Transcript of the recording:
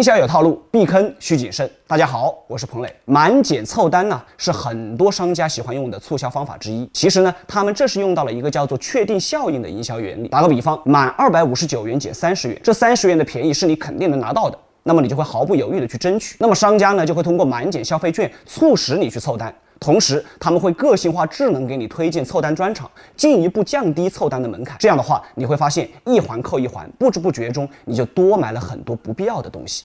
营销有套路避坑需谨慎。大家好我是彭磊。满减凑单呢是很多商家喜欢用的促销方法之一。其实呢他们这是用到了一个叫做确定效应的营销原理。打个比方满二百五十九元减三十元这三十元的便宜是你肯定能拿到的。那么你就会毫不犹豫的去争取。那么商家呢就会通过满减消费券促使你去凑单。同时他们会个性化智能给你推荐凑单专场进一步降低凑单的门槛。这样的话你会发现一环扣一环不知不觉中你就多买了很多不必要的东西。